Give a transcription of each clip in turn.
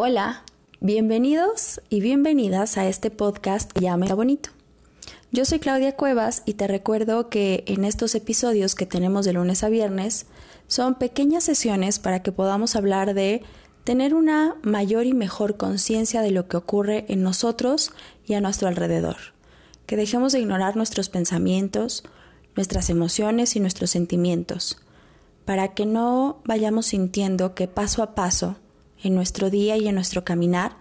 Hola, bienvenidos y bienvenidas a este podcast Llame Bonito. Yo soy Claudia Cuevas y te recuerdo que en estos episodios que tenemos de lunes a viernes son pequeñas sesiones para que podamos hablar de tener una mayor y mejor conciencia de lo que ocurre en nosotros y a nuestro alrededor. Que dejemos de ignorar nuestros pensamientos, nuestras emociones y nuestros sentimientos, para que no vayamos sintiendo que paso a paso en nuestro día y en nuestro caminar,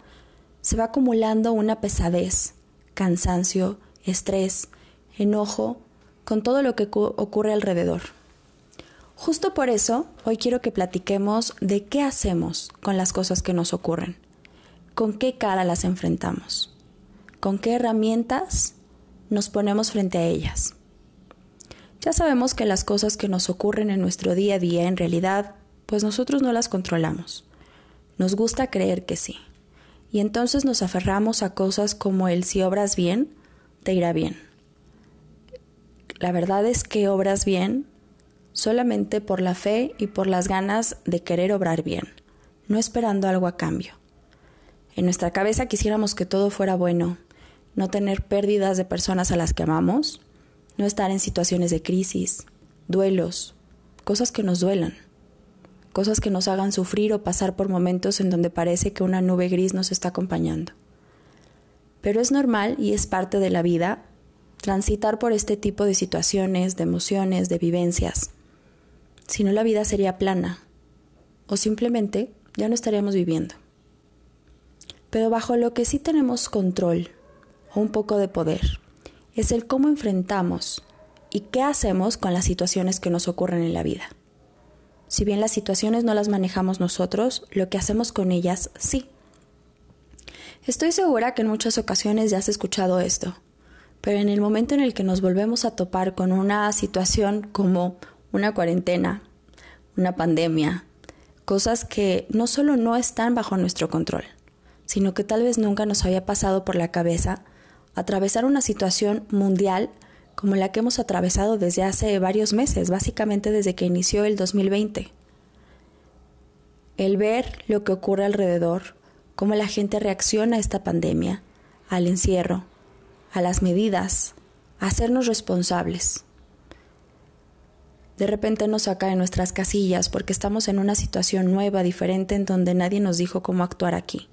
se va acumulando una pesadez, cansancio, estrés, enojo, con todo lo que ocurre alrededor. Justo por eso, hoy quiero que platiquemos de qué hacemos con las cosas que nos ocurren, con qué cara las enfrentamos, con qué herramientas nos ponemos frente a ellas. Ya sabemos que las cosas que nos ocurren en nuestro día a día en realidad, pues nosotros no las controlamos. Nos gusta creer que sí. Y entonces nos aferramos a cosas como el si obras bien, te irá bien. La verdad es que obras bien solamente por la fe y por las ganas de querer obrar bien, no esperando algo a cambio. En nuestra cabeza quisiéramos que todo fuera bueno, no tener pérdidas de personas a las que amamos, no estar en situaciones de crisis, duelos, cosas que nos duelan cosas que nos hagan sufrir o pasar por momentos en donde parece que una nube gris nos está acompañando. Pero es normal y es parte de la vida transitar por este tipo de situaciones, de emociones, de vivencias. Si no, la vida sería plana o simplemente ya no estaríamos viviendo. Pero bajo lo que sí tenemos control o un poco de poder es el cómo enfrentamos y qué hacemos con las situaciones que nos ocurren en la vida. Si bien las situaciones no las manejamos nosotros, lo que hacemos con ellas sí. Estoy segura que en muchas ocasiones ya has escuchado esto, pero en el momento en el que nos volvemos a topar con una situación como una cuarentena, una pandemia, cosas que no solo no están bajo nuestro control, sino que tal vez nunca nos había pasado por la cabeza atravesar una situación mundial como la que hemos atravesado desde hace varios meses, básicamente desde que inició el 2020. El ver lo que ocurre alrededor, cómo la gente reacciona a esta pandemia, al encierro, a las medidas, a hacernos responsables. De repente nos saca de nuestras casillas porque estamos en una situación nueva, diferente, en donde nadie nos dijo cómo actuar aquí.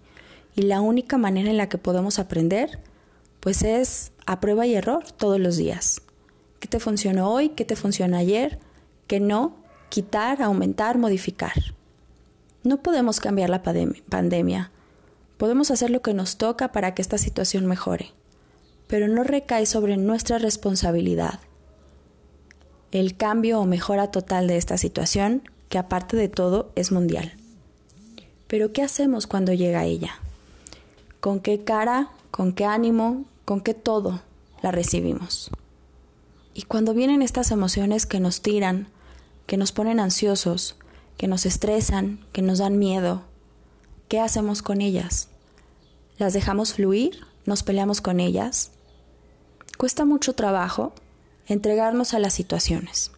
Y la única manera en la que podemos aprender pues es a prueba y error todos los días. ¿Qué te funcionó hoy? ¿Qué te funcionó ayer? ¿Qué no? Quitar, aumentar, modificar. No podemos cambiar la pandemia. Podemos hacer lo que nos toca para que esta situación mejore, pero no recae sobre nuestra responsabilidad. El cambio o mejora total de esta situación, que aparte de todo es mundial. Pero ¿qué hacemos cuando llega ella? ¿Con qué cara, con qué ánimo, con qué todo la recibimos. Y cuando vienen estas emociones que nos tiran, que nos ponen ansiosos, que nos estresan, que nos dan miedo, ¿qué hacemos con ellas? ¿Las dejamos fluir? ¿Nos peleamos con ellas? Cuesta mucho trabajo entregarnos a las situaciones.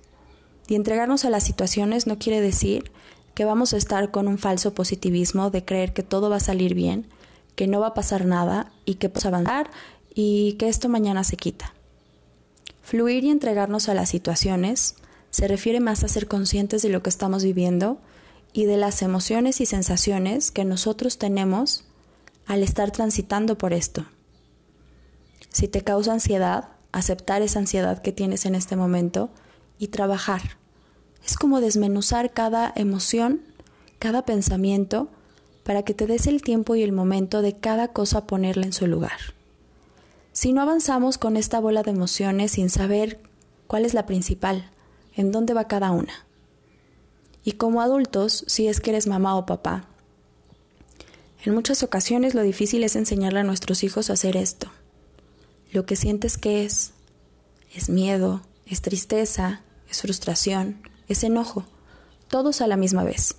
Y entregarnos a las situaciones no quiere decir que vamos a estar con un falso positivismo de creer que todo va a salir bien, que no va a pasar nada y que podemos avanzar y que esto mañana se quita. Fluir y entregarnos a las situaciones se refiere más a ser conscientes de lo que estamos viviendo y de las emociones y sensaciones que nosotros tenemos al estar transitando por esto. Si te causa ansiedad, aceptar esa ansiedad que tienes en este momento y trabajar. Es como desmenuzar cada emoción, cada pensamiento, para que te des el tiempo y el momento de cada cosa ponerla en su lugar. Si no avanzamos con esta bola de emociones sin saber cuál es la principal, en dónde va cada una. Y como adultos, si es que eres mamá o papá, en muchas ocasiones lo difícil es enseñarle a nuestros hijos a hacer esto. Lo que sientes que es, es miedo, es tristeza, es frustración, es enojo, todos a la misma vez.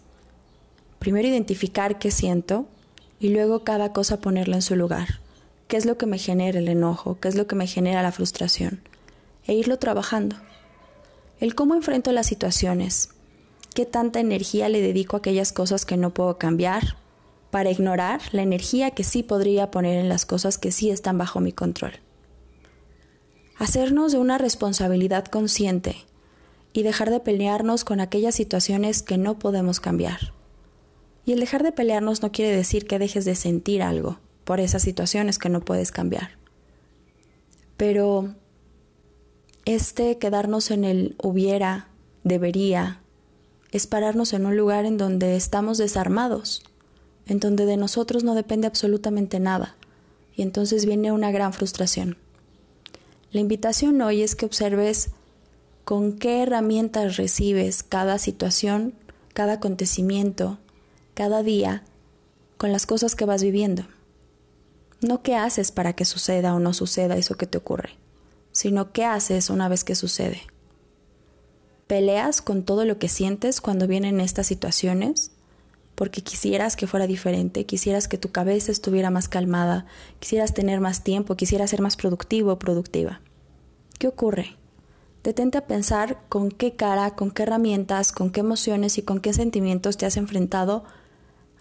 Primero identificar qué siento y luego cada cosa ponerla en su lugar qué es lo que me genera el enojo, qué es lo que me genera la frustración, e irlo trabajando. El cómo enfrento las situaciones, qué tanta energía le dedico a aquellas cosas que no puedo cambiar, para ignorar la energía que sí podría poner en las cosas que sí están bajo mi control. Hacernos de una responsabilidad consciente y dejar de pelearnos con aquellas situaciones que no podemos cambiar. Y el dejar de pelearnos no quiere decir que dejes de sentir algo por esas situaciones que no puedes cambiar. Pero este quedarnos en el hubiera, debería, es pararnos en un lugar en donde estamos desarmados, en donde de nosotros no depende absolutamente nada, y entonces viene una gran frustración. La invitación hoy es que observes con qué herramientas recibes cada situación, cada acontecimiento, cada día, con las cosas que vas viviendo. No qué haces para que suceda o no suceda eso que te ocurre, sino qué haces una vez que sucede. ¿Peleas con todo lo que sientes cuando vienen estas situaciones? Porque quisieras que fuera diferente, quisieras que tu cabeza estuviera más calmada, quisieras tener más tiempo, quisieras ser más productivo o productiva. ¿Qué ocurre? Detente a pensar con qué cara, con qué herramientas, con qué emociones y con qué sentimientos te has enfrentado,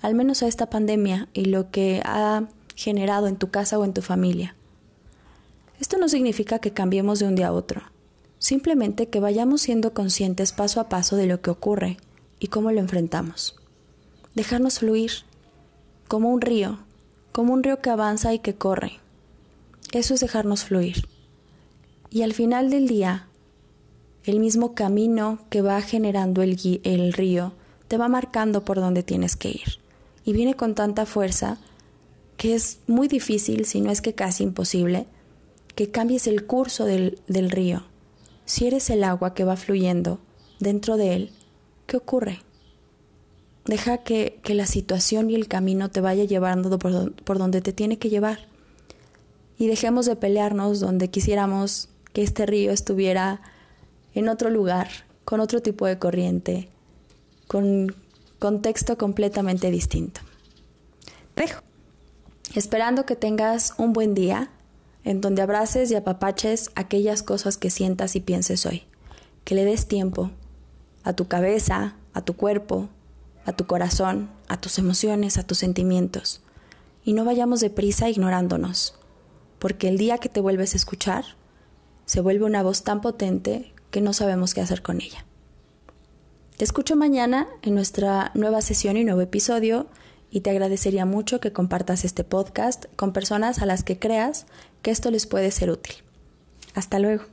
al menos a esta pandemia y lo que ha generado en tu casa o en tu familia. Esto no significa que cambiemos de un día a otro Simplemente que vayamos siendo conscientes paso a paso de lo que ocurre y cómo lo enfrentamos. Dejarnos fluir, como un río, como un río que avanza y que corre. Eso es dejarnos fluir. Y al final del día, el mismo camino que va generando el, el río te va marcando por dónde tienes que ir. Y viene con tanta fuerza que es muy difícil, si no es que casi imposible, que cambies el curso del, del río si eres el agua que va fluyendo dentro de él, ¿qué ocurre? Deja que, la situación y el camino te vaya llevando por, por donde te tiene que llevar. Y dejemos de pelearnos donde quisiéramos que este río estuviera en otro lugar, con otro tipo de corriente, con contexto completamente distinto. Dejo. Esperando que tengas un buen día en donde abraces y apapaches aquellas cosas que sientas y pienses hoy, que le des tiempo a tu cabeza, a tu cuerpo, a tu corazón, a tus emociones, a tus sentimientos, y no vayamos deprisa ignorándonos, porque el día que te vuelves a escuchar, se vuelve una voz tan potente que no sabemos qué hacer con ella. Te escucho mañana en nuestra nueva sesión y nuevo episodio y te agradecería mucho que compartas este podcast con personas a las que creas que esto les puede ser útil. Hasta luego.